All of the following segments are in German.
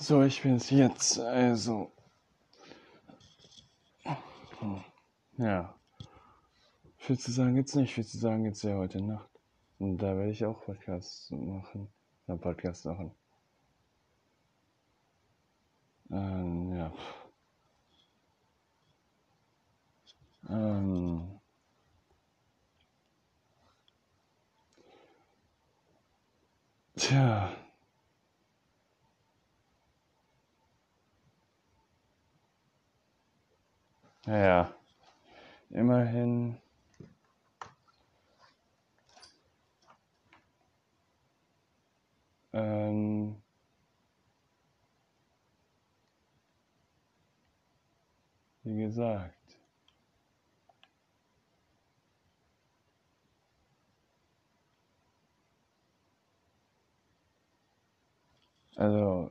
So, ich bin's jetzt. Also. Hm. Ja. Viel zu sagen gibt's nicht. Viel zu sagen gibt's ja heute Nacht. Und da werde ich auch Podcasts machen. Ja, Podcast machen. Ähm, ja. Ähm. Tja. Ja, immerhin. Ähm, wie gesagt. Also,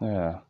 ja.